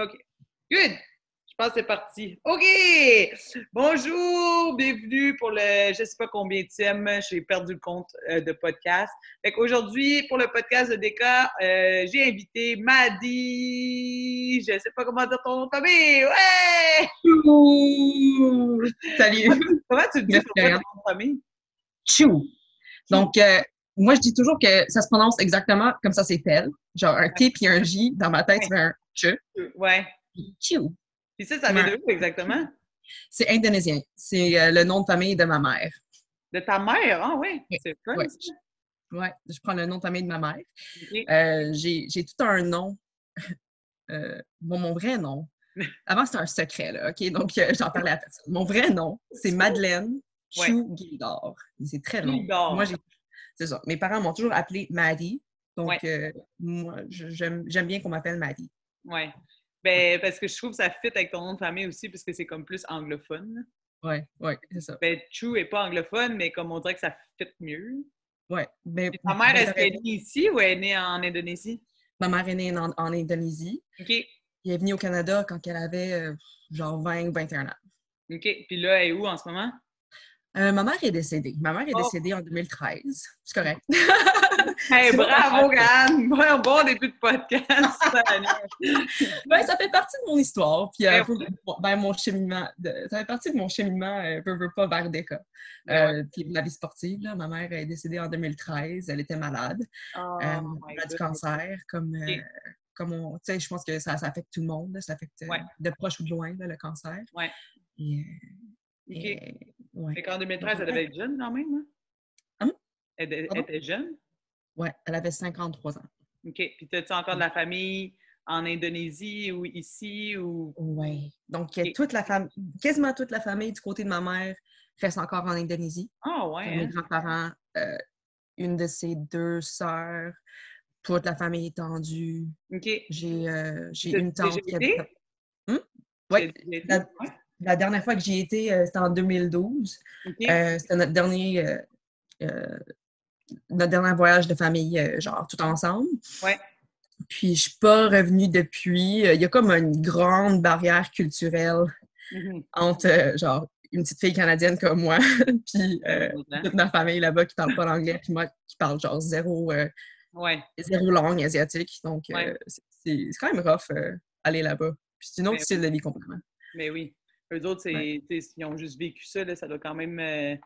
OK. Good! Je pense que c'est parti. OK! Bonjour! Bienvenue pour le je sais pas combien de j'ai perdu le compte euh, de podcast. Fait qu'aujourd'hui, pour le podcast de Deka, euh, j'ai invité Maddy. Je sais pas comment dire ton nom de famille. Ouais! Salut! Comment tu dis ton famille? Chou. Donc, euh, moi, je dis toujours que ça se prononce exactement comme ça c'est fait. Genre un T puis un J. Dans ma tête, c'est un Ch. Ouais. Chou. Puis ça, ça vient de où exactement? C'est indonésien. C'est euh, le nom de famille de ma mère. De ta mère? Ah oui, c'est fun. Ouais. ouais. je prends le nom de famille de ma mère. Euh, J'ai tout un nom. Euh, bon, mon vrai nom. Avant, c'était un secret, là, OK? Donc, euh, j'en parlais à personne. Mon vrai nom, c'est Madeleine Chou Gildor. C'est très long. Moi, c'est ça. Mes parents m'ont toujours appelé Maddie. Donc, euh, moi, j'aime bien qu'on m'appelle Maddie. Oui. Ben, parce que je trouve que ça fit avec ton nom de famille aussi, puisque c'est comme plus anglophone. Oui, oui, c'est ça. Ben, Chou n'est pas anglophone, mais comme on dirait que ça fit mieux. Oui. Ben, ta mère, est-ce qu'elle est née ici ou elle est née en Indonésie? Ma mère est née en, Indonésie. OK. Elle est venue au Canada quand elle avait euh, genre 20 ou 21 ans. OK. Puis là, elle est où en ce moment? Euh, ma mère est décédée. Ma mère est oh. décédée en 2013. C'est correct. hey, bravo, Anne! Bon, bon début de podcast! ben, ça fait partie de mon histoire. Puis, euh, ben, mon cheminement, ça fait partie de mon cheminement, euh, veux, veux pas, vers DECA. Euh, puis, la vie sportive, là, ma mère est décédée en 2013. Elle était malade. Oh, elle a du cancer, comme... Comme on, je pense que ça, ça, affecte tout le monde. Ça affecte de proche ou de loin, le cancer. Ouais. Et. Ouais. Fait qu'en 2013, elle devait être jeune quand même, hein? hein? Elle, était jeune? Oui, elle avait 53 ans. OK. Puis, as-tu encore de la famille en Indonésie ou ici? Ou... Oui. Donc, toute la famille, quasiment toute la famille du côté de ma mère reste encore en Indonésie. Ah, oh, ouais. Mes hein? grands-parents, euh, une de ses deux sœurs, toute la famille étendue. OK. J'ai euh, une tante qui habite. Hum? Oui. La dernière fois que j'y étais, euh, c'était en 2012. Euh, c'était notre dernier, euh, notre dernier voyage de famille, genre tout ensemble. Ouais. Puis je suis pas revenue depuis. Il y a comme une grande barrière culturelle mm-hmm. entre genre une petite fille canadienne comme moi, puis toute ma famille là-bas qui parle pas l'anglais, puis moi qui parle genre zéro, zéro langue asiatique. Donc c'est quand même rough aller là-bas. Puis c'est un autre style de vie complètement. Mais oui. Eux autres, ils ont juste vécu ça, là, ça doit quand même. Euh,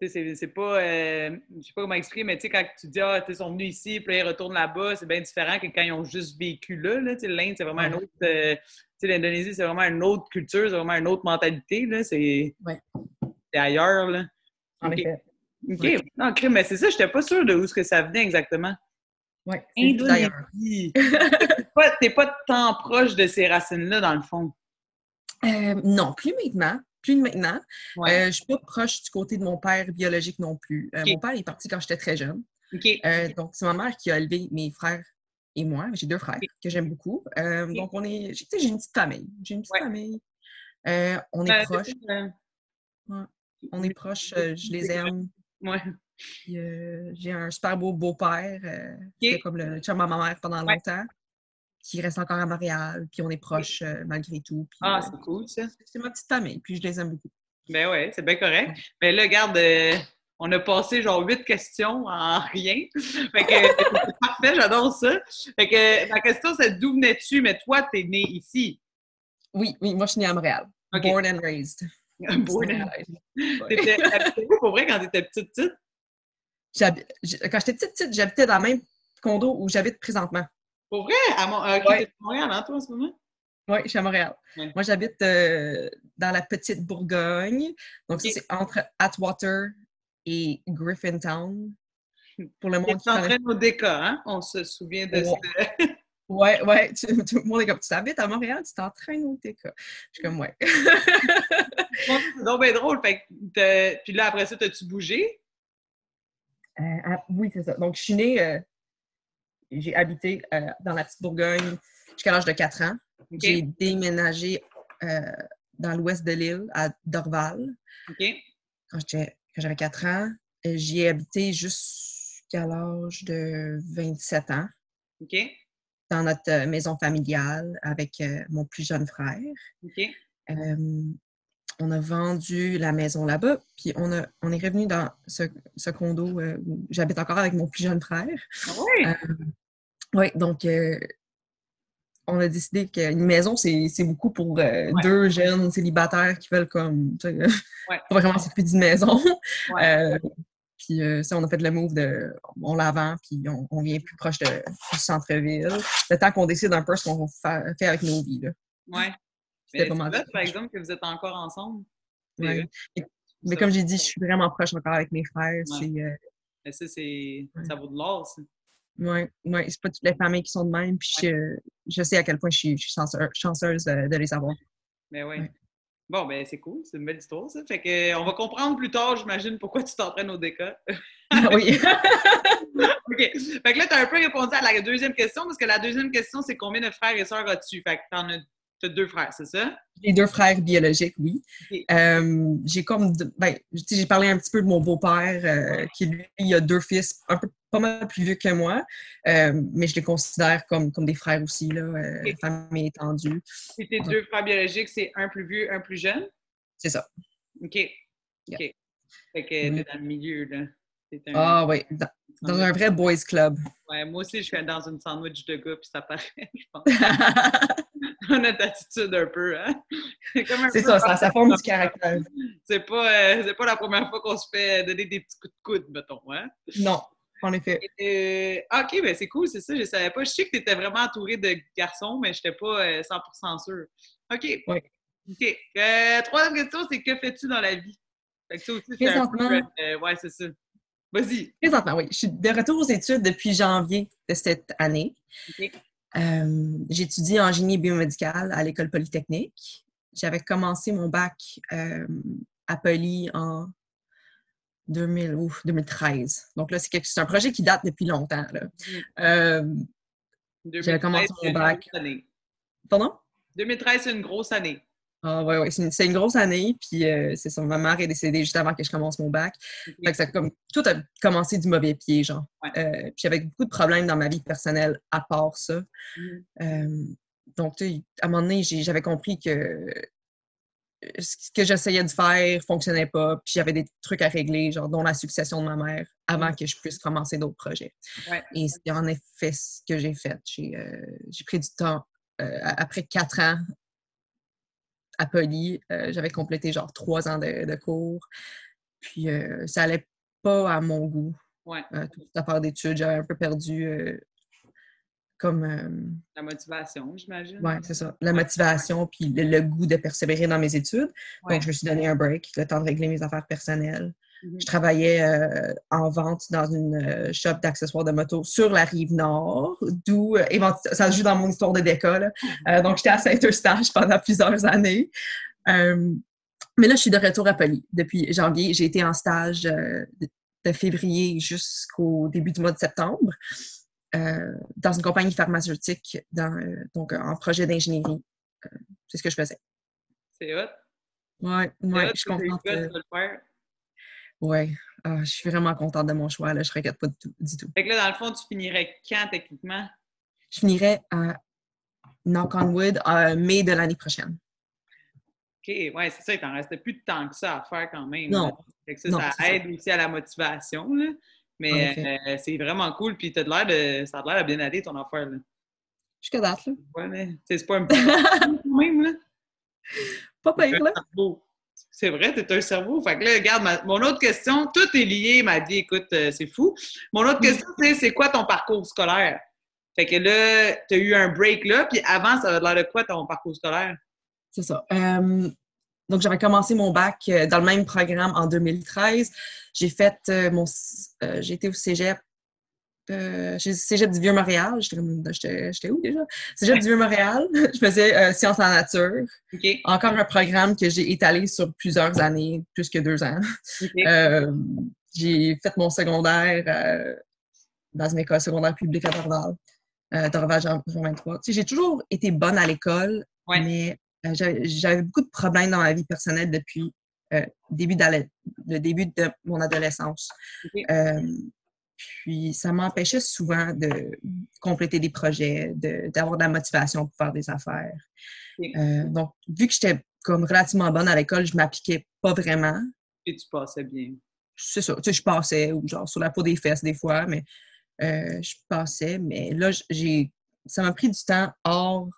c'est pas. Euh, je sais pas comment expliquer, mais quand tu dis, ah, ils sont venus ici, puis ils retournent là-bas, c'est bien différent que quand ils ont juste vécu là. là L'Inde, c'est vraiment un autre. Euh, L'Indonésie, c'est vraiment une autre culture, c'est vraiment une autre mentalité. C'est ailleurs. Là. En effet. OK. Non, mais c'est ça, je n'étais pas sûre de où ce que ça venait exactement. Oui, Indonésie. T'es pas, pas tant proche de ces racines-là, dans le fond. Euh, non, plus maintenant. Plus maintenant. Euh, je ne suis pas proche du côté de mon père biologique non plus. Euh, mon père est parti quand j'étais très jeune. donc, c'est ma mère qui a élevé mes frères et moi. J'ai deux frères que j'aime beaucoup. Donc, on est. J'ai une petite famille. J'ai une petite famille. on est proches. On est proches. je les aime. Ouais. j'ai un super beau beau-père qui était comme le chum à ma mère pendant longtemps qui reste encore à Montréal, puis on est proches euh, malgré tout. ah, euh, c'est cool, ça. C'est ma petite famille, puis je les aime beaucoup. Ben ouais, c'est bien correct. Mais là, regarde, euh, on a passé genre huit questions en rien. Fait que c'est parfait, j'adore ça. Fait que ma question, c'est d'où venais-tu? Mais toi, t'es né ici. Oui, oui, moi, je suis née à Montréal. Born and raised. Born and raised. T'étais où pour vrai quand t'étais petite, petite? Quand j'étais petite, petite, j'habitais dans le même condo où j'habite présentement. Pour vrai? À, Mon euh, Montréal, hein, toi, en ce moment? Oui, je suis à Montréal. Moi, j'habite euh, dans la petite Bourgogne. Donc, ça, c'est entre Atwater et Griffintown. Pour le monde qui en nos décors, hein? On se souvient de ça. Oui, oui. Tout le monde est comme, tu habites à Montréal, tu t'entraînes au DECA. Je suis comme, ouais. c'est donc bien drôle. Fait puis là, après ça, as-tu bougé? Euh, ah, oui, c'est ça. Donc, je suis née j'ai habité euh, dans la petite Bourgogne jusqu'à l'âge de 4 ans. J'ai déménagé euh, dans l'ouest de l'île, à Dorval. Quand j'avais 4 ans. J'y ai habité jusqu'à l'âge de 27 ans. Dans notre maison familiale avec mon plus jeune frère. On a vendu la maison là-bas, puis on, a, on est revenu dans ce, condo où j'habite encore avec mon plus jeune frère. Ah oui! oui, donc on a décidé qu'une maison, c'est beaucoup pour deux jeunes célibataires qui veulent comme ouais. on va commencer plus d'une maison. Puis euh, ça, on a fait le move de on la vend, puis on, vient plus proche de, du centre-ville. Le temps qu'on décide un peu ce qu'on va faire avec nos vies. Oui. C'est pas mal. par exemple, que vous êtes encore ensemble. Mais comme j'ai dit, je suis vraiment proche encore avec mes frères. Euh, Mais ça, c'est. Ça vaut de l'or, ça. Oui, ouais, c'est pas toutes les familles qui sont de même. Puis je, sais à quel point je suis, chanceuse, de, les avoir. Mais oui. Bon, ben c'est cool, c'est une belle histoire, ça. Fait que, on va comprendre plus tard, j'imagine, pourquoi tu t'entraînes au DECA. Ah oui. OK. Fait que là, tu as un peu répondu à la deuxième question, parce que la deuxième question, c'est combien de frères et sœurs as-tu? Fait que tu en as deux frères, c'est ça? J'ai deux frères biologiques, oui. Euh, j'ai comme, ben, j'ai parlé un petit peu de mon beau-père, euh, qui lui, il a deux fils, un peu pas mal plus vieux que moi, euh, mais je les considère comme, comme des frères aussi, là, famille étendue. Et tes deux frères biologiques, c'est un plus vieux, un plus jeune? C'est ça. OK. OK. Fait que t'es dans le milieu, là. Ah oui, dans, un vrai boys club. Ouais, moi aussi, je suis dans une sandwich de gars, puis ça paraît, je pense. notre attitude un peu, hein? C'est ça, ça, ça, forme du caractère. C'est pas, euh, pas la première fois qu'on se fait donner des petits coups de coude, mettons, hein? Non, en effet. Euh, OK, ben c'est cool, c'est ça, je savais pas. Je sais que tu étais vraiment entourée de garçons, mais je n'étais pas 100% euh, sûre. OK. Oui. OK. troisième question, c'est que fais-tu dans la vie? Fait que ça aussi, c'est un peu... ouais, c'est ça. Vas-y. Présentement, oui. Je suis de retour aux études depuis janvier de cette année. Euh, J'étudie en génie biomédical à l'École polytechnique. J'avais commencé mon bac euh, à Poly en 2000, 2013. Donc là, c'est un projet qui date depuis longtemps. Mm. Euh, J'avais commencé mon bac. Pardon? 2013, c'est une grosse année. Ah oui, oui, c'est une, grosse année. Puis euh, c'est ça, ma mère est décédée juste avant que je commence mon bac. Fait que ça, comme, tout a commencé du mauvais pied, genre. Euh, puis j'avais beaucoup de problèmes dans ma vie personnelle à part ça. Mm-hmm. Euh, donc, à un moment donné, j'avais compris que ce que j'essayais de faire fonctionnait pas. Puis j'avais des trucs à régler, genre dont la succession de ma mère, avant mm-hmm. que je puisse commencer d'autres projets. Et c'est en effet ce que j'ai fait. J'ai pris du temps. après quatre ans à Poly. Euh, j'avais complété genre trois ans de, cours. Puis euh, ça allait pas à mon goût. Ouais. Euh, toute cette affaire d'études, j'avais un peu perdu comme. La motivation, j'imagine. Oui, c'est ça. La motivation, puis le, goût de persévérer dans mes études. Donc, je me suis donné un break, le temps de régler mes affaires personnelles. Je travaillais euh, en vente dans une euh, shop d'accessoires de moto sur la rive nord, d'où euh, ça joue dans mon histoire de décolle. Mhm. donc, j'étais à Saint-Eustache pendant plusieurs années. mais là, je suis de retour à Poly depuis janvier. J'ai été en stage de, février jusqu'au début du mois de septembre dans une compagnie pharmaceutique, dans, donc en projet d'ingénierie. c'est ce que je faisais. C'est hot. Oui, ouais, je suis contente. Oui, ah, je suis vraiment contente de mon choix. Là. Je ne regrette pas du tout, du tout. Fait que là, dans le fond, tu finirais quand techniquement? Je finirais à Knock on Wood en mai de l'année prochaine. OK, ouais, c'est ça, il t'en restait plus de temps que ça à faire quand même. Non. Fait que ça, ça aide aussi à la motivation. Là. Mais euh, c'est vraiment cool. Puis as l'air de, ça a l'air de bien aller ton affaire. Là. Jusqu'à date, là. Ouais, mais c'est pas un peu même, là. Pas pire, là. C'est vrai, t'es un cerveau. Fait que là, regarde, mon autre question, tout est lié, m'a dit, écoute, euh, c'est fou. Mon autre mm. question, c'est c'est quoi ton parcours scolaire? Fait que là, tu as eu un break là, puis avant, ça a l'air de quoi ton parcours scolaire? C'est ça. Euh, donc, j'avais commencé mon bac euh, dans le même programme en 2013. J'ai fait mon. j'ai été au cégep euh, Cégep du Vieux-Montréal. J'étais où déjà? Cégep du Vieux-Montréal. je faisais euh, sciences en nature. Encore un programme que j'ai étalé sur plusieurs années, plus que deux ans. Euh, j'ai fait mon secondaire euh, dans une école secondaire publique à Dorval, Dorval Jean, 23. j'ai toujours été bonne à l'école, mais j'avais beaucoup de problèmes dans ma vie personnelle depuis début le début de mon adolescence puis ça m'empêchait souvent de compléter des projets, d'avoir de, la motivation pour faire des affaires. Euh, donc, vu que j'étais comme relativement bonne à l'école, je m'appliquais pas vraiment. Et tu passais bien. C'est ça. Tu sais, je passais, ou genre sur la peau des fesses des fois, mais euh, je passais. Mais là, j'ai ça m'a pris du temps hors,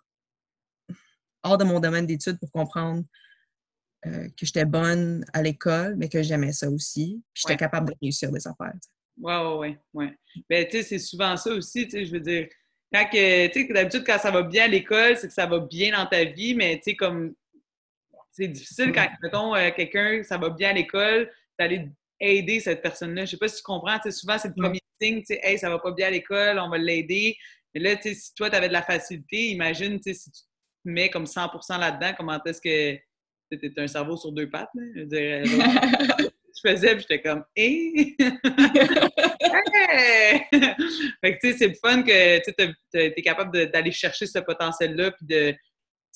hors de mon domaine d'études pour comprendre euh, que j'étais bonne à l'école, mais que j'aimais ça aussi. Puis j'étais capable de réussir des affaires. Oui, oui, oui. Ben, tu sais, c'est souvent ça aussi, tu sais, je veux dire. Quand que, tu sais, d'habitude, quand ça va bien à l'école, c'est que ça va bien dans ta vie, mais tu sais, comme, c'est difficile quand, mettons, euh, quelqu'un, ça va bien à l'école, d'aller aider cette personne-là. Je sais pas si tu comprends, tu sais, souvent, c'est le premier signe, tu sais, hey, ça va pas bien à l'école, on va l'aider. Mais là, tu sais, si toi, tu avais de la facilité, imagine, tu sais, si tu te mets comme 100% là-dedans, comment est-ce que tu un cerveau sur deux pattes, là? Je dire, euh, je faisais, puis j'étais comme, hé! fait que, tu sais, c'est le fun que tu es capable d'aller chercher ce potentiel-là, puis de,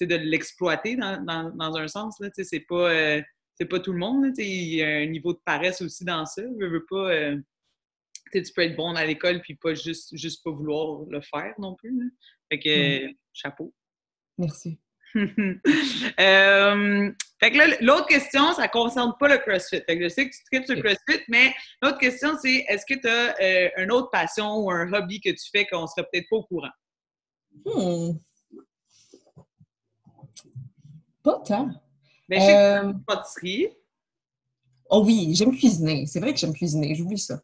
de l'exploiter dans, dans, dans, un sens. Tu sais, c'est pas, euh, pas tout le monde. Il y a un niveau de paresse aussi dans ça. Je veux pas. Euh, tu peux être bon à l'école puis pas juste, juste pas vouloir le faire non plus. Fait que, mm. chapeau. Merci. euh, fait que là, l'autre question, ça ne concerne pas le CrossFit. Fait que je sais que tu tripes sur le CrossFit, mais l'autre question, c'est est-ce que tu as euh, une autre passion ou un hobby que tu fais qu'on ne serait peut-être pas au courant? Hmm. Pas tant. Ben, je sais que euh... pâtisserie. Oh oui, j'aime cuisiner. C'est vrai que j'aime cuisiner, j'oublie ça.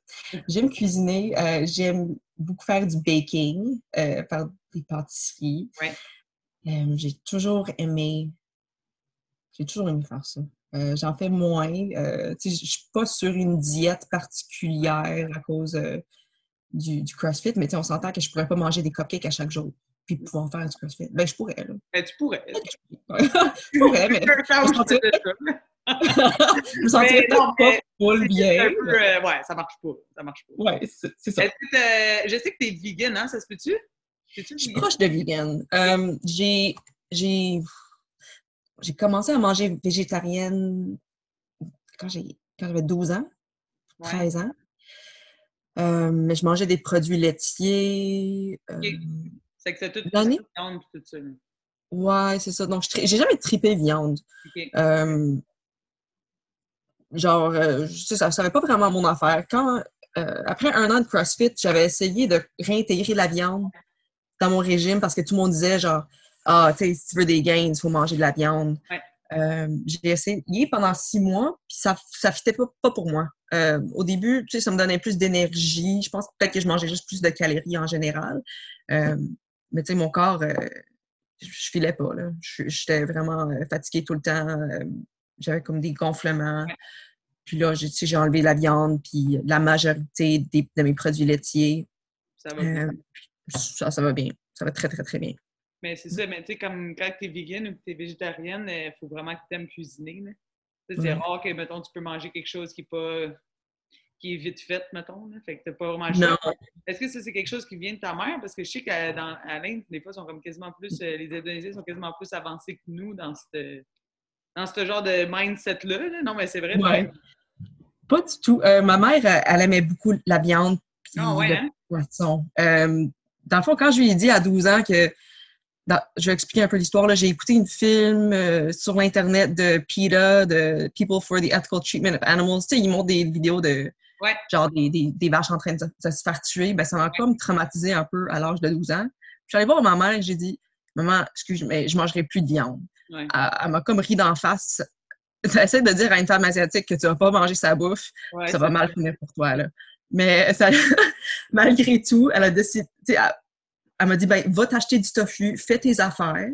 J'aime cuisiner. J'aime beaucoup faire du baking, faire des pâtisseries. Ouais. Euh, j'ai toujours aimé j'ai toujours aimé faire ça. Euh, j'en fais moins. Euh, je ne suis pas sur une diète particulière à cause euh, du, du, CrossFit, mais on s'entend que je ne pourrais pas manger des cupcakes à chaque jour puis pouvoir faire du CrossFit. Ben, je pourrais, là. Ben, tu pourrais. je pourrais, mais je me sentirais pas full bien. Peu, ouais, ça marche pas. Ça marche pas. Ouais, c'est ça. je sais que tu es vegan, hein? Ça se peut-tu? Je suis proche de vegan. j'ai j'ai commencé à manger végétarienne quand j'avais 12 ans, 13 ans. Euh, mais je mangeais des produits laitiers. Euh, c'est que c'est tout, viande tout ça. Ouais, c'est ça. Donc, j'ai jamais tripé viande. Euh, genre, ça, ça pas vraiment mon affaire. Quand, après un an de CrossFit, j'avais essayé de réintégrer la viande dans mon régime parce que tout le monde disait, genre, ah, tu sais, si tu veux des gains, il faut manger de la viande. Euh, j'ai essayé pendant six mois, puis ça ne fitait pas, pas, pour moi. Euh, au début, tu sais, ça me donnait plus d'énergie. Je pense peut-être que je mangeais juste plus de calories en général. Euh, mais tu sais, mon corps, je, filais pas. J'étais vraiment fatiguée tout le temps. J'avais comme des gonflements. Puis là, j'ai enlevé la viande, puis la majorité de mes produits laitiers. Ça va. Ça, ça va bien. Ça va très, très, très bien. Mais c'est ça, mais tu sais, comme quand tu es vegan ou que tu es végétarienne, il faut vraiment que tu aimes cuisiner. C'est rare que, mettons, tu peux manger quelque chose qui est pas qui est vite fait, mettons. Là. Fait que t'as pas vraiment Non. Est-ce que ça, c'est quelque chose qui vient de ta mère? Parce que je sais qu'à l'Inde, des fois, sont comme quasiment plus, euh, les Indonésiens sont quasiment plus avancés que nous dans ce dans ce genre de mindset-là. Non, mais c'est vrai. Ouais. Pas du tout. Euh, ma mère, elle aimait beaucoup la viande et oh, ouais, le hein? poisson. Euh, dans le fond, quand je lui ai dit à 12 ans que je vais expliquer un peu l'histoire. J'ai écouté un film euh, sur l'Internet de PETA, de People for the Ethical Treatment of Animals. Tu sais, ils montrent des vidéos de genre des, des, vaches en train de, se faire tuer. Ben, ça m'a comme traumatisé un peu à l'âge de 12 ans. Je suis allée voir ma mère et j'ai dit Maman, excuse, mais je mangerai plus de viande. Elle, m'a comme ri d'en face. Tu essaies de dire à une femme asiatique que tu vas pas manger sa bouffe, ça va mal finir pour toi. Là. Mais ça, malgré tout, elle a décidé elle m'a dit ben, va t'acheter du tofu, fais tes affaires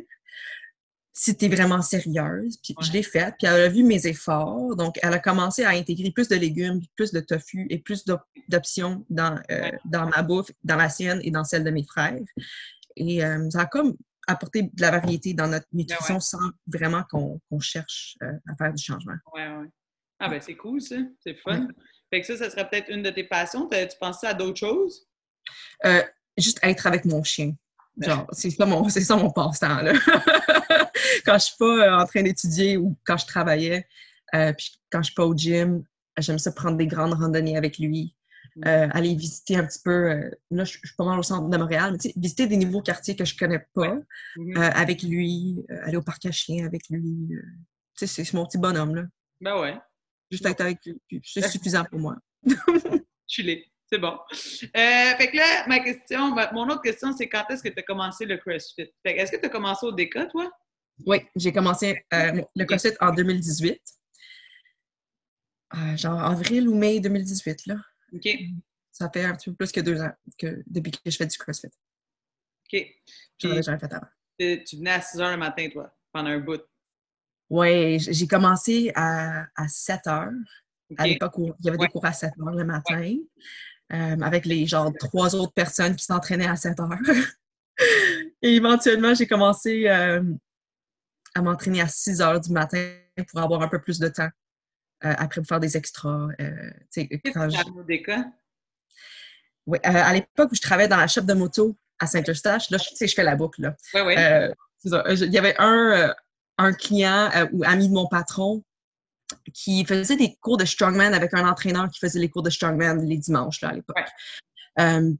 si tu es vraiment sérieuse. Puis je l'ai fait. Puis elle a vu mes efforts. Donc, elle a commencé à intégrer plus de légumes, plus de tofu et plus d'options dans, euh, dans ma bouffe, dans la sienne et dans celle de mes frères. Et euh, ça a comme apporté de la variété dans notre nutrition sans vraiment qu'on cherche euh, à faire du changement. Oui, oui. Ah ben c'est cool ça, c'est fun. Fait que ça, ça serait peut-être une de tes passions. Tu pensais à d'autres choses? Juste être avec mon chien. Genre, c'est ça mon, c'est ça mon passe-temps, là. quand je suis pas euh, en train d'étudier ou quand je travaillais, euh, puis quand je suis pas au gym, j'aime ça prendre des grandes randonnées avec lui. Mm. Euh, aller visiter un petit peu, euh, là, je, suis pas mal au centre de Montréal, mais visiter des nouveaux quartiers que je connais pas mm-hmm. avec lui, aller au parc à chiens avec lui. tu sais, c'est mon petit bonhomme, là. Ben ouais. Juste être avec lui, c'est suffisant pour moi. je l'ai. C'est bon. fait que là, ma question, mon autre question, c'est quand est-ce que tu as commencé le CrossFit? est-ce que tu as commencé au DECA, toi? Oui, j'ai commencé le CrossFit en 2018. genre avril ou mai 2018, là. OK. Ça fait un petit peu plus que deux ans que, depuis que je fais du CrossFit. OK. J'en avais jamais fait avant. Tu venais à 6 heures le matin, toi, pendant un bout. Oui, j'ai commencé à, à 7 heures. À l'époque où il y avait des cours à 7 heures le matin, euh, avec les genre trois autres personnes qui s'entraînaient à 7 heures. Et éventuellement, j'ai commencé euh, à m'entraîner à 6 heures du matin pour avoir un peu plus de temps euh, après pour faire des extras. Quand je... Oui, à l'époque où je travaillais dans la shop de moto à Saint-Eustache, là, je, je fais la boucle. Là. Oui, oui. il y avait un, un client ou ami de mon patron qui faisait des cours de strongman avec un entraîneur qui faisait les cours de strongman les dimanches là, à l'époque.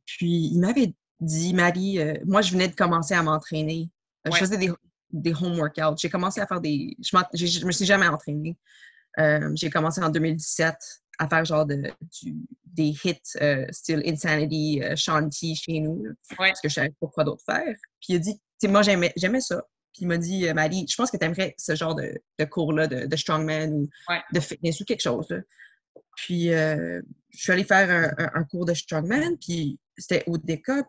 puis il m'avait dit, Marie, moi je venais de commencer à m'entraîner. Je faisais des, des home workouts. J'ai commencé à faire des. Je, je me suis jamais entraînée. Euh, j'ai commencé en 2017 à faire genre de, des hits euh, style Insanity, euh, Shanti chez nous. Parce que je savais pas quoi d'autre faire. Puis il a dit, tu moi j'aimais, ça. Puis il m'a dit, Marie, je pense que tu aimerais ce genre de, cours-là de, strongman ou de fitness ou quelque chose. Puis je suis allée faire un, cours de strongman, puis c'était au DECA.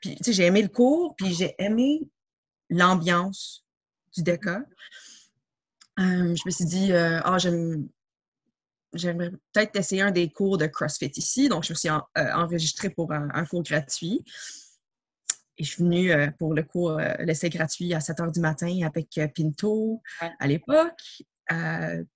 Puis tu sais, j'ai aimé le cours, puis j'ai aimé l'ambiance du DECA. Euh, je me suis dit, euh, ah, j'aimerais peut-être essayer un des cours de CrossFit ici. Donc, je me suis euh, enregistrée pour un, cours gratuit. Et je suis venue pour le cours, l'essai gratuit à 7 h du matin avec Pinto à l'époque.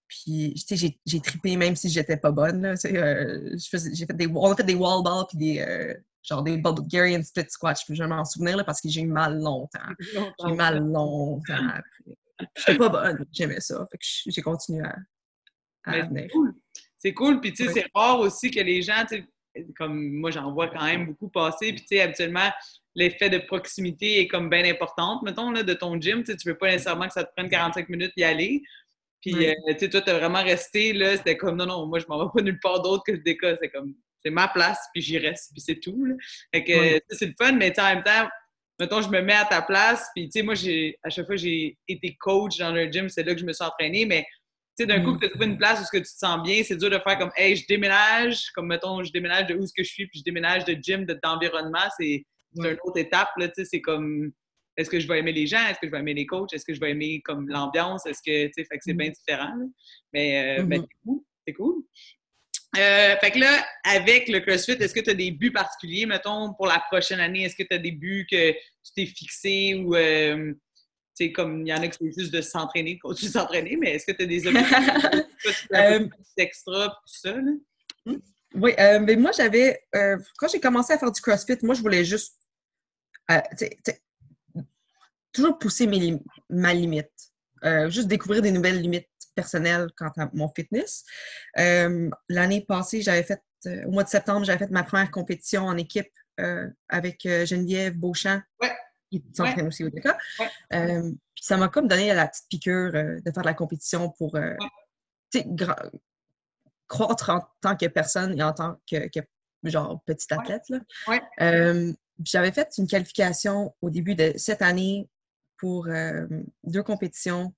puis, tu sais, j'ai tripé même si j'étais pas bonne. j'ai fait des, on a fait des wall balls puis des, genre des Bulgarian split squats. Je peux m'en souvenir parce que j'ai eu mal longtemps. J'ai eu mal longtemps. J'étais pas bonne, j'aimais ça. Fait que j'ai continué à, venir. C'est cool. Puis, tu sais, c'est rare aussi que les gens, comme moi, j'en vois quand même beaucoup passer. Puis, tu sais, habituellement, l'effet de proximité est comme bien importante, mettons, là, de ton gym. Tu ne veux pas nécessairement que ça te prenne 45 minutes d'y aller. Puis, euh, tu sais, toi, tu as vraiment resté, là, c'était comme, non, non, moi, je m'en vais pas nulle part d'autre que le DECA. C'est comme, c'est ma place, puis j'y reste, puis c'est tout. Là. Fait que, c'est le fun, mais en même temps, mettons, je me mets à ta place, puis tu sais, moi, j'ai, à chaque fois j'ai été coach dans le gym, c'est là que je me suis entraîné, mais tu sais, d'un coup, mm. que tu as trouvé une place où que tu te sens bien, c'est dur de faire comme, hey, je déménage, comme mettons, je déménage de où ce que je suis, puis je déménage de gym, d'environnement, c'est une autre étape, là, tu sais, c'est comme, est-ce que je vais aimer les gens, est-ce que je vais aimer les coachs, est-ce que je vais aimer comme l'ambiance, est-ce que, tu sais, fait que c'est mm. bien différent, mais, euh, mm-hmm. c'est cool, c'est cool. Euh, fait que là, avec le CrossFit, est-ce que tu as des buts particuliers, mettons, pour la prochaine année? Est-ce que tu as des buts que tu t'es fixé ou, euh, tu sais, comme il y en a qui c'est juste de s'entraîner, de continuer de s'entraîner, mais est-ce que tu as des objectifs euh, extra tout ça? Hmm. Oui, mais ben, moi, j'avais, quand j'ai commencé à faire du CrossFit, moi, je voulais juste, toujours pousser mes, ma limite. juste découvrir des nouvelles limites personnel quant à mon fitness. Euh, l'année passée, j'avais fait, euh, au mois de septembre, j'avais fait ma première compétition en équipe euh, avec Geneviève Beauchamp, qui s'entraîne aussi au DECA. puis ça m'a comme donné la petite piqûre de faire de la compétition pour croître en tant que personne et en tant que, genre petite athlète. J'avais fait une qualification au début de cette année pour deux compétitions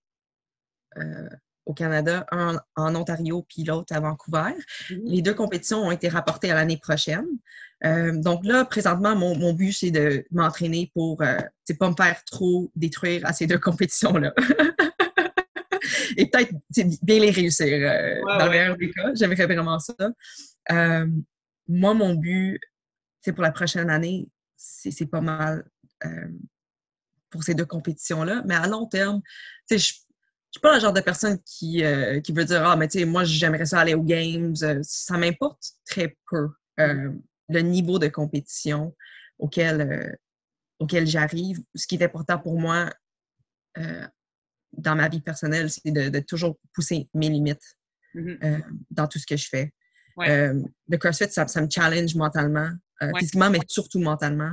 au Canada, un en Ontario puis l'autre à Vancouver. Mmh. Les deux compétitions ont été rapportées à l'année prochaine. Euh, donc là, présentement, mon, but, c'est de m'entraîner pour ne euh, pas me faire trop détruire à ces deux compétitions-là. Et peut-être bien les réussir euh, dans le meilleur des cas. J'aimerais vraiment ça. moi, mon but, c'est pour la prochaine année, c'est pas mal pour ces deux compétitions-là. Mais à long terme, je je suis pas le genre de personne qui, euh, qui veut dire Ah, mais tu sais, moi, j'aimerais ça aller aux Games. Euh, ça m'importe très peu euh, le niveau de compétition auquel, auquel j'arrive. Ce qui est important pour moi dans ma vie personnelle, c'est de, toujours pousser mes limites mm-hmm. dans tout ce que je fais. le CrossFit, ça, me challenge mentalement, physiquement, mais surtout mentalement.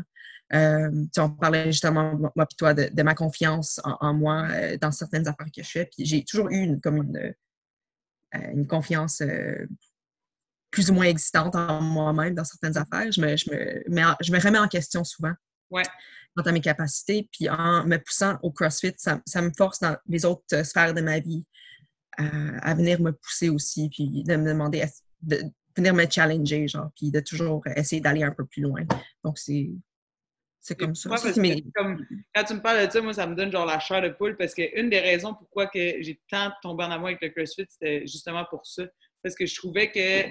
on parlait justement, moi et toi, de, ma confiance en, moi dans certaines affaires que je fais. Puis j'ai toujours eu une, comme une, une confiance plus ou moins existante en moi-même dans certaines affaires. Je me, je me, je me remets en question souvent. Ouais. Quant à mes capacités. Puis en me poussant au CrossFit, ça, ça me force dans les autres euh, sphères de ma vie à, venir me pousser aussi, puis de me demander, de venir me challenger, genre, puis de toujours essayer d'aller un peu plus loin. Donc, c'est. C'est comme ça. comme, quand tu me parles de ça, moi, ça me donne genre la chair de poule parce qu'une des raisons pourquoi que j'ai tant tombé en amour avec le CrossFit, c'était justement pour ça. Parce que je trouvais que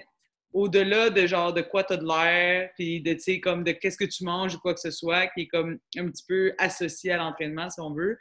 au-delà de genre de quoi tu as de l'air, puis de, tu sais, comme de qu'est-ce que tu manges ou quoi que ce soit, qui est comme un petit peu associé à l'entraînement, si on veut.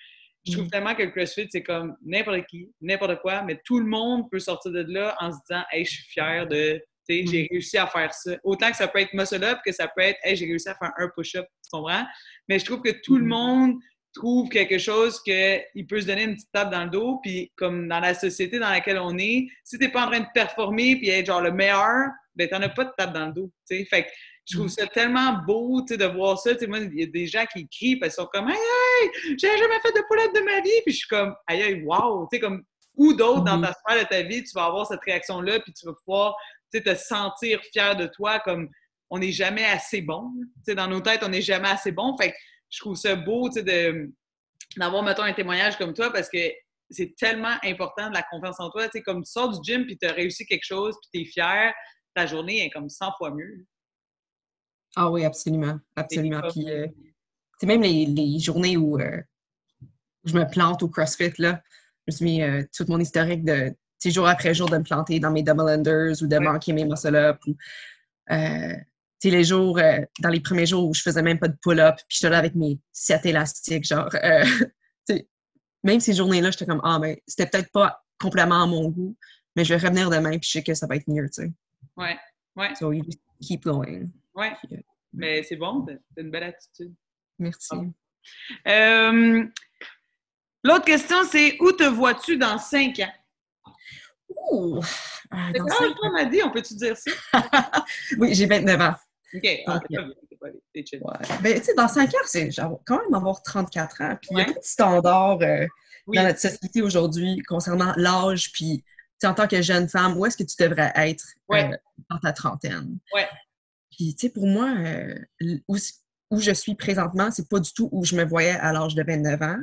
Je trouve mm. tellement que le CrossFit, c'est comme n'importe qui, n'importe quoi, mais tout le monde peut sortir de là en se disant Hey, je suis fier de, sais, j'ai mm. réussi à faire ça. Autant que ça peut être muscle-up, que ça peut être Hey, j'ai réussi à faire un push-up, tu comprends? Mais je trouve que tout le mm. monde trouve quelque chose qu'il peut se donner une petite tape dans le dos, puis comme dans la société dans laquelle on est, si t'es pas en train de performer puis être genre le meilleur, ben t'en as pas de tape dans le dos, tu sais? Fait que je trouve mm. ça tellement beau, tu sais, de voir ça. Tu sais, moi, il y a des gens qui crient parce qu'ils sont comme « Hey, hey, j'ai jamais fait de poulette de ma vie! » Puis je suis comme « Aïe, aïe, wow! » Tu sais, comme ou d'autres dans ta sphère de ta vie, tu vas avoir cette réaction-là, puis tu vas pouvoir, sais, te sentir fier de toi comme on n'est jamais assez bon. Tu sais, dans nos têtes, on n'est jamais assez bon. Fait que je trouve ça beau d'avoir, mettons, un témoignage comme toi parce que c'est tellement important de la confiance en toi. Tu sais, comme tu sors du gym puis tu as réussi quelque chose puis tu es fier, ta journée est comme 100 fois mieux. Ah oui, absolument. Absolument. Puis, euh, même les, journées où euh, je me plante au CrossFit, là, je me suis mis euh, tout mon historique de jour après jour de me planter dans mes double unders ou de manquer mes muscle-up les jours, euh, dans les premiers jours où je faisais même pas de pull-up, puis j'étais là avec mes sept élastiques, genre, euh, même ces journées-là, j'étais comme, ah, mais c'était peut-être pas complètement à mon goût, mais je vais revenir demain, puis je sais que ça va être mieux, tu sais. Ouais, ouais. So you just keep going. Ouais. Euh, mais c'est bon, c'est une belle attitude. Merci. L'autre question, c'est où te vois-tu dans cinq ans? Ouh! c'est quand on m'a dit, on peut-tu dire ça? oui, j'ai 29 ans. OK. Ah, ben, tu sais, dans 5 ans, c'est quand même avoir 34 ans. Puis il y a pas de standard euh, dans notre société aujourd'hui concernant l'âge, puis en tant que jeune femme, où est-ce que tu devrais être euh, dans ta trentaine? Ouais. Puis, tu sais, pour moi, euh, où, où, je suis présentement, c'est pas du tout où je me voyais à l'âge de 29 ans.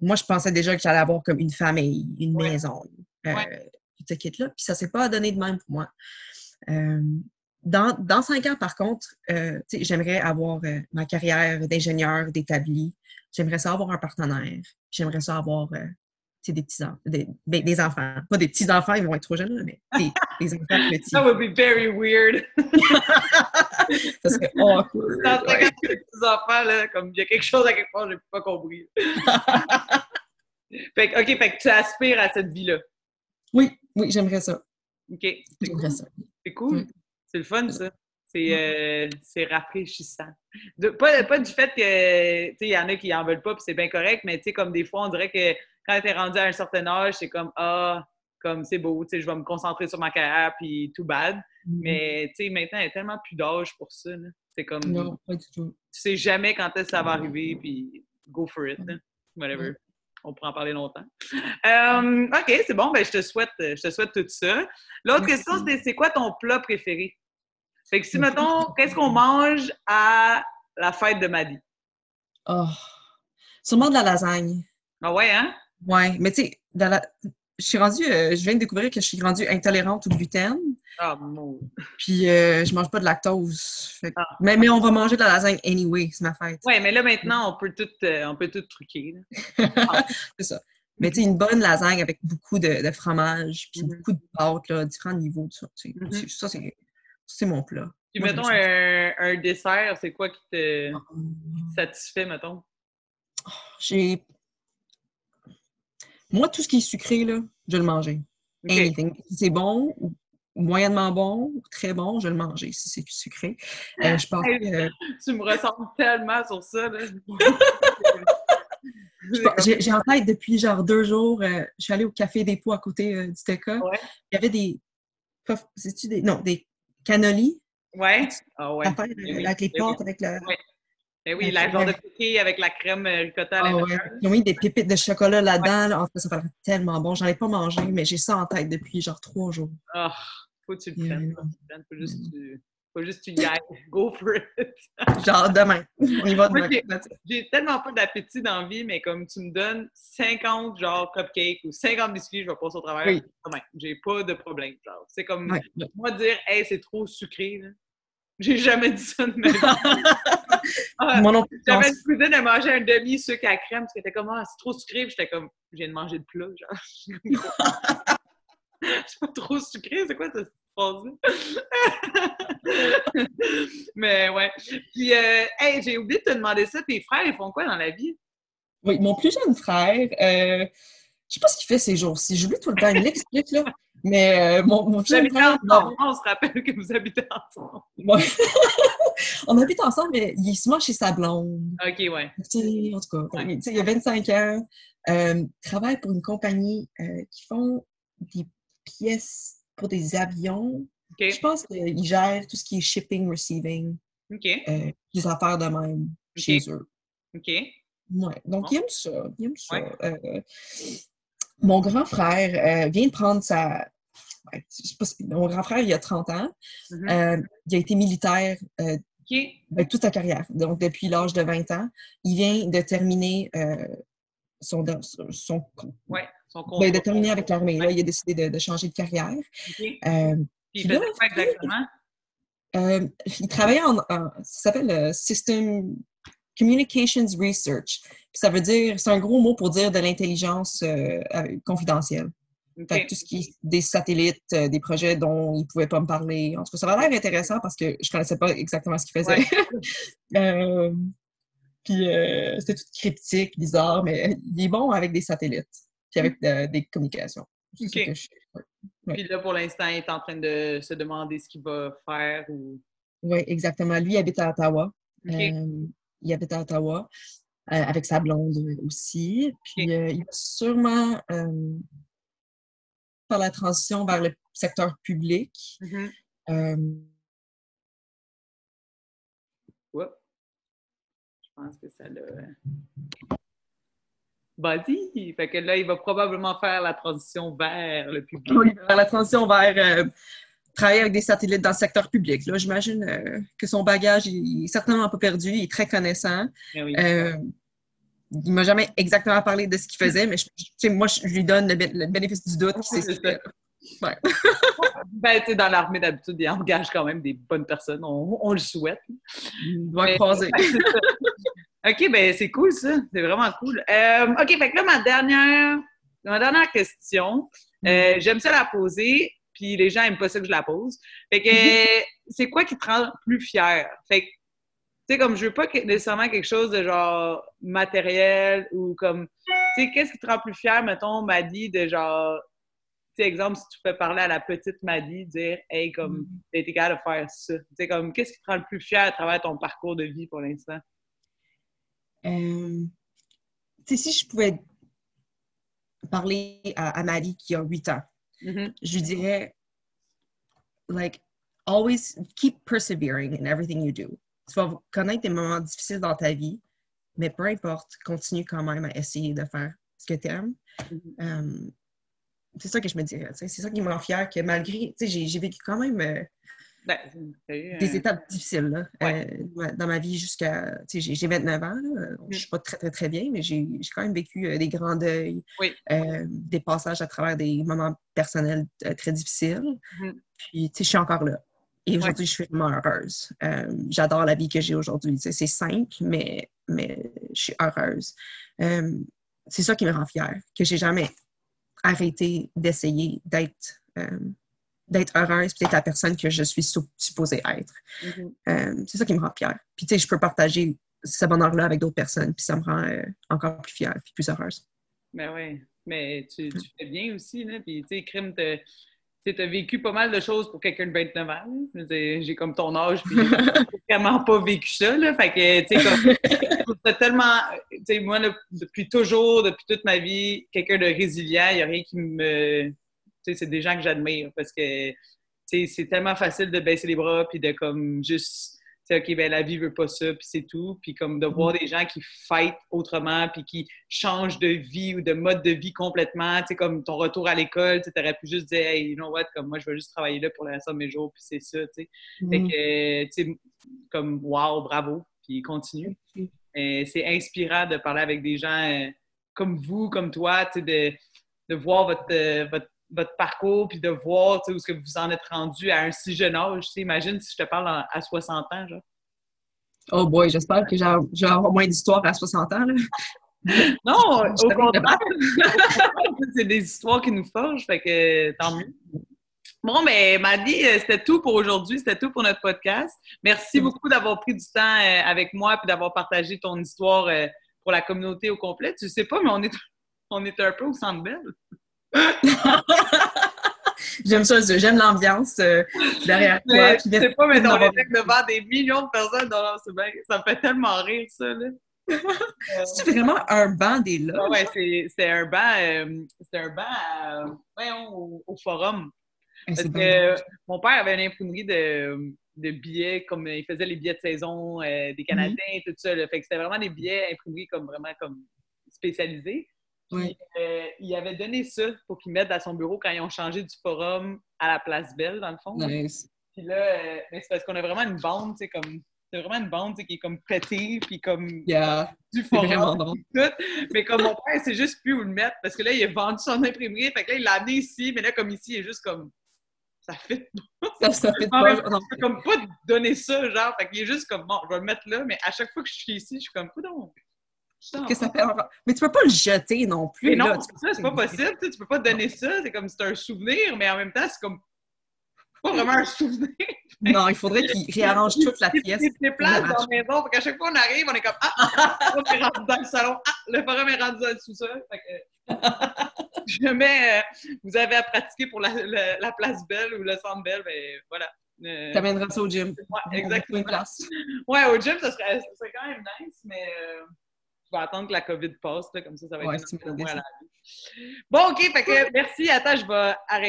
Moi, je pensais déjà que j'allais avoir comme une famille, une maison, euh, tout ce là Puis ça s'est pas donné de même pour moi dans, cinq ans, par contre, euh, j'aimerais avoir euh, ma carrière d'ingénieur d'établi. J'aimerais ça avoir un partenaire. J'aimerais ça avoir euh, des petits enfants, des, ben, des, enfants. Pas des petits enfants, ils vont être trop jeunes, mais des, des enfants petits. That would be very weird. ça serait awkward. Dans cinq ans, des petits enfants, là, comme il y a quelque chose à quelque part, j'ai pas compris. fait OK, fait que tu aspires à cette vie-là. Oui, oui, j'aimerais ça. OK. J'aimerais ça. C'est cool. C'est le fun, ça. C'est euh, rafraîchissant. pas, pas, du fait que, il y en a qui en veulent pas, puis c'est bien correct, mais tu sais, comme des fois, on dirait que quand tu es rendu à un certain âge, c'est comme, ah, comme c'est beau, tu sais, je vais me concentrer sur ma carrière, puis tout bad. Mm-hmm. Mais, tu sais, maintenant, il y a tellement plus d'âge pour ça. C'est comme. Non, pas du tout. Tu sais jamais quand est-ce que ça va arriver, puis go for it. Whatever. On pourra en parler longtemps. Euh, OK, c'est bon. Ben, je te souhaite, je te souhaite tout ça. L'autre question, c'est c'est quoi ton plat préféré? Fait que si, mettons, qu'est-ce qu'on mange à la fête de Maddy? Oh, sûrement de la lasagne. Ah ouais, hein? Ouais, mais tu sais, la... je suis rendue, euh, je viens de découvrir que je suis rendue intolérante au gluten. Ah, mon. Puis euh, je mange pas de lactose. Ah. mais, mais on va manger de la lasagne anyway, c'est ma fête. Ouais, mais là maintenant, on peut tout, euh, on peut tout truquer. c'est ça. Mais tu sais, une bonne lasagne avec beaucoup de, fromage, puis mm-hmm. beaucoup de pâtes, là, différents niveaux. Ça, mm-hmm. ça c'est c'est mon plat. Puis, mettons, un, dessert, c'est quoi qui te ah. satisfait, mettons? J'ai. Moi, tout ce qui est sucré, là, je vais le manger. Anything. Si c'est bon ou moyennement bon ou très bon, je vais le manger si c'est sucré. Euh, je pense que... Tu me ressembles tellement sur ça, là. J'ai en tête depuis genre deux jours, euh, je suis allée au Café des Pots à côté euh, du TECA. Il y avait des, des. Non, des cannolis. Ouais. Ah ouais. Avec les pâtes, avec le. Ouais. Ben oui, la genre de piqué avec la crème euh, ricotta à ah, ouais. Ils ont mis des pépites de chocolat là-dedans. Là. En fait, ça fait tellement bon. J'en ai pas mangé, mais j'ai ça en tête depuis genre trois jours. Ah, faut que tu le prennes. Faut juste que tu faut juste tu y ailles. Go for it. Genre demain. On y va demain. J'ai tellement pas d'appétit dans la vie, mais comme tu me donnes 50 genre cupcakes ou 50 biscuits, je vais passer au travail. Oui. J'ai pas de problème. Genre. C'est comme moi dire Hey, c'est trop sucré. J'ai jamais dit ça de ma vie. ah, Moi non plus. J'avais une cousine, elle mangeait un demi-sucre à crème parce qu'elle était comme ah, c'est trop sucré. J'étais comme je viens de manger de plat. Genre. c'est pas trop sucré, c'est quoi ça? Mais ouais. Puis, euh, hey, j'ai oublié de te demander ça. Tes frères, ils font quoi dans la vie? Oui, mon plus jeune frère, euh, je sais pas ce qu'il fait ces jours-ci. J'oublie tout le temps. Il l'explique, là. Mais euh, mon, mon plus jeune frère. On se rappelle que vous habitez ensemble. Ouais. on habite ensemble, mais il est souvent chez sa blonde. OK, ouais. en tout cas, il a 25 ans. Euh, travaille pour une compagnie euh, qui font des pièces pour des avions. Je pense qu'ils gèrent tout ce qui est shipping, receiving. Euh, des affaires de même chez eux. OK. Ouais. Donc, il aime ça. Il aime ça. Euh, mon grand frère euh, vient de prendre sa. mon grand frère, il a 30 ans. Mm-hmm. il a été militaire ben, toute sa carrière. Donc, depuis l'âge de 20 ans. Il vient de terminer son, son, ouais. Ben, de terminer avec l'armée. il a décidé de, changer de carrière. Euh, puis il faisait quoi exactement? Euh, il travaillait en, ça s'appelle euh, System Communications Research. ça veut dire, c'est un gros mot pour dire de l'intelligence confidentielle. tout ce qui est des satellites, des projets dont il ne pouvait pas me parler. En tout cas, ça va l'air intéressant parce que je ne connaissais pas exactement ce qu'il faisait. puis c'était tout cryptique, bizarre, mais il est bon avec des satellites avec des communications. Puis là, pour l'instant, il est en train de se demander ce qu'il va faire ou... Oui, exactement. Lui, il habite à Ottawa. Euh, il habite à Ottawa euh, avec sa blonde aussi. Puis euh, il va sûrement faire la transition vers le secteur public. Mm-hmm. Je pense que ça l'a vas-y. Fait que là, il va probablement faire la transition vers le public. Oui, vers la transition vers euh, travailler avec des satellites dans le secteur public. Là, j'imagine euh, que son bagage il est certainement pas perdu, il est très connaissant. Eh oui. euh, il m'a jamais exactement parlé de ce qu'il faisait, mais je, moi, je lui donne le, bénéfice du doute. c'est Ouais. ben, dans l'armée, d'habitude, il engage quand même des bonnes personnes. On, le souhaite. Il doit croiser. OK, ben c'est cool ça. C'est vraiment cool. Euh, OK, fait que là, ma dernière, ma dernière question, euh, mm. j'aime ça la poser, puis les gens n'aiment pas ça que je la pose. Fait que mm-hmm. c'est quoi qui te rend plus fier? Fait que, tu sais, comme je veux pas nécessairement quelque chose de genre matériel ou comme, tu sais, qu'est-ce qui te rend plus fier, mettons, Maddy, de genre, tu sais, exemple, si tu fais parler à la petite Maddy, dire, hey, comme, mm. t'as été capable de faire ça. Tu sais, comme, qu'est-ce qui te rend le plus fier à travers ton parcours de vie pour l'instant? Euh, si je pouvais parler à, Marie qui a 8 ans, mm-hmm. je lui dirais, like, always keep persevering in everything you do. Tu vas connaître des moments difficiles dans ta vie, mais peu importe, continue quand même à essayer de faire ce que tu aimes. Mm-hmm. Euh, c'est ça que je me dirais. C'est ça qui me rend fière que malgré, j'ai vécu quand même euh, ben, des étapes difficiles euh, dans ma vie jusqu'à. J'ai 29 ans, je ne suis pas très, très, très bien, mais j'ai quand même vécu euh, des grands deuils, euh, des passages à travers des moments personnels très difficiles. Mm-hmm. Puis, je suis encore là. Et aujourd'hui, je suis vraiment heureuse. J'adore la vie que j'ai aujourd'hui. C'est simple, mais, mais je suis heureuse. c'est ça qui me rend fière, que j'ai jamais arrêté d'essayer d'être d'être heureuse et d'être la personne que je suis supposée être. Mm-hmm. Euh, c'est ça qui me rend fière. Puis, tu sais, je peux partager ce bonheur-là avec d'autres personnes, puis ça me rend euh, encore plus fière puis plus heureuse. Ben oui, mais tu, tu, fais bien aussi, là. Puis, tu sais, Crime, tu as vécu pas mal de choses pour quelqu'un de 29 ans. J'ai comme ton âge, puis j'ai vraiment pas vécu ça, là. Fait que, tu sais, comme, tellement... Tu sais, moi, depuis toujours, depuis toute ma vie, quelqu'un de résilient, il n'y a rien qui me c'est des gens que j'admire parce que c'est tellement facile de baisser les bras puis de comme juste OK, ben la vie veut pas ça, puis c'est tout. Puis comme de voir mm. des gens qui fight autrement, puis qui changent de vie ou de mode de vie complètement, tu sais, comme ton retour à l'école, tu aurais pu juste dire, hey, you know what, comme moi, je veux juste travailler là pour le reste de mes jours, puis c'est ça, tu sais. Fait mm. que, tu sais, comme, wow, bravo, puis continue. c'est inspirant de parler avec des gens euh, comme vous, comme toi, tu sais, de, de voir votre, euh, votre votre parcours, puis de voir où est-ce que vous en êtes rendu à un si jeune âge. Imagine si je te parle à 60 ans. Genre. Oh boy, j'espère que j'ai moins d'histoires à 60 ans. Là. Non, au contraire. c'est des histoires qui nous forgent, fait que tant mieux. Bon, mais Maddy, euh, c'était tout pour aujourd'hui, c'était tout pour notre podcast. Merci beaucoup d'avoir pris du temps euh, avec moi et d'avoir partagé ton histoire euh, pour la communauté au complet. Tu sais pas, mais on est, on est un peu au centre belle. j'aime ça, j'aime l'ambiance euh, derrière toi. Je sais pas, mais on est devant des millions de personnes, ça me fait tellement rire, ça. Là. c'est vraiment un banc des là. Ah ouais, c'est un banc, euh, c'est un banc au, forum. Parce que mon père avait une imprimerie de, de, billets, comme il faisait les billets de saison euh, des Canadiens et tout ça. Fait que c'était vraiment des billets imprimés comme vraiment comme spécialisés. Euh, il avait donné ça pour qu'il mette dans son bureau quand ils ont changé du forum à la place Belle, dans le fond. Puis là, euh, c'est parce qu'on a vraiment une bande, sais, comme. C'est vraiment une bande qui est comme pétée, puis comme du forum. Tout. Mais comme mon père, c'est juste plus où le mettre, parce que là, il a vendu son imprimerie, fait que là, il l'a amené ici, mais là, comme ici, il est juste comme. Ça fait pas. Ça, fait pas. Non, peux comme pas donner ça, genre. Fait qu'il est juste comme, bon, je vais le mettre là, mais à chaque fois que je suis ici, je suis comme, non que ça fait Mais tu peux pas le jeter non plus. Mais non, ça, c'est pas possible. Tu, peux pas te donner ça. C'est comme c'est un souvenir, mais en même temps, c'est comme pas vraiment un souvenir. non, il faudrait qu'il réarrange toute la pièce. Il déplace dans la maison. Fait qu'à chaque fois qu'on arrive, on est comme Ah, le forum est rendu dans le salon. Ah, le forum est rendu dans le sous-sol. Je mets, euh, vous avez à pratiquer pour la, la, place Belle ou le centre Belle, ben voilà. Euh, T'amèneras ça au gym. Ouais, exactement. Une place. Ouais, au gym, ça serait, ça serait quand même nice, mais. Euh, je vais attendre que la COVID passe, là, comme ça, ça va être ouais, moins à la vie. Bon, OK, fait que merci. Attends, je vais arrêter.